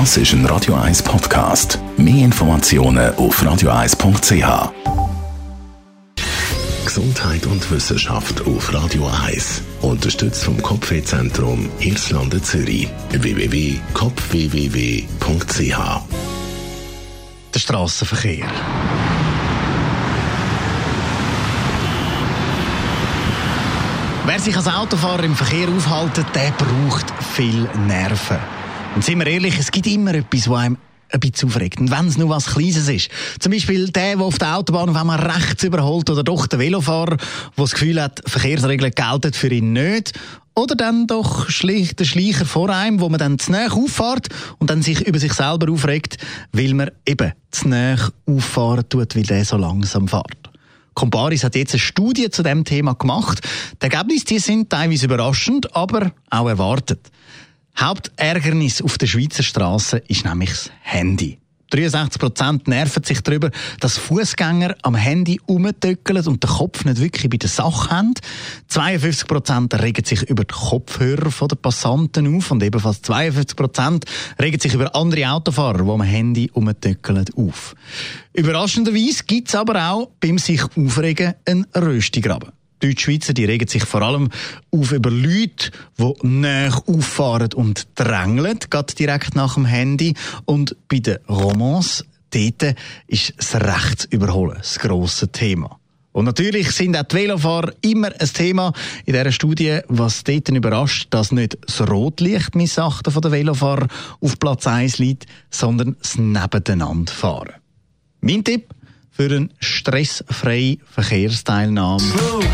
Das ist ein Radio 1 Podcast. Mehr Informationen auf radio1.ch. Gesundheit und Wissenschaft auf Radio 1. Unterstützt vom Kopfwehzentrum Irlande Zürich. www.kopfwww.ch. Der Strassenverkehr. Wer sich als Autofahrer im Verkehr aufhält, der braucht viel Nerven. Und sind wir ehrlich, es gibt immer etwas, was einem ein bisschen aufregt. Und wenn es nur was Kleines ist. Zum Beispiel der, der auf der Autobahn auf einmal rechts überholt oder doch der Velofahrer, der das Gefühl hat, Verkehrsregeln gelten für ihn nicht. Oder dann doch schlicht der Schleicher vor einem, wo man dann zu nahe auffährt und dann sich über sich selber aufregt, weil man eben zu nahe auffahren tut, weil der so langsam fährt. Comparis hat jetzt eine Studie zu dem Thema gemacht. Die Ergebnisse die sind teilweise überraschend, aber auch erwartet. Hauptärgernis auf der Schweizer Straße ist nämlich das Handy. 63 Prozent nerven sich darüber, dass Fußgänger am Handy umtöckeln und den Kopf nicht wirklich bei der Sache haben. 52 Prozent regen sich über die Kopfhörer der Passanten auf und ebenfalls 52 Prozent regen sich über andere Autofahrer, die am Handy umtöckeln, auf. Überraschenderweise gibt es aber auch beim sich aufregen einen Röstigraben. Die Deutschschweizer die regen sich vor allem auf über Leute, die näher auffahren und drängeln, gerade direkt nach dem Handy. Und bei den Romans, dort ist das Rechtsüberholen das grosse Thema. Und natürlich sind auch die Velofahrer immer ein Thema in dieser Studie, was dort überrascht, dass nicht das Rotlichtmissachten der Velofahrer auf Platz 1 liegt, sondern das Nebeneinanderfahren. Mein Tipp? für eine stressfreie Verkehrsteilnahme. Radio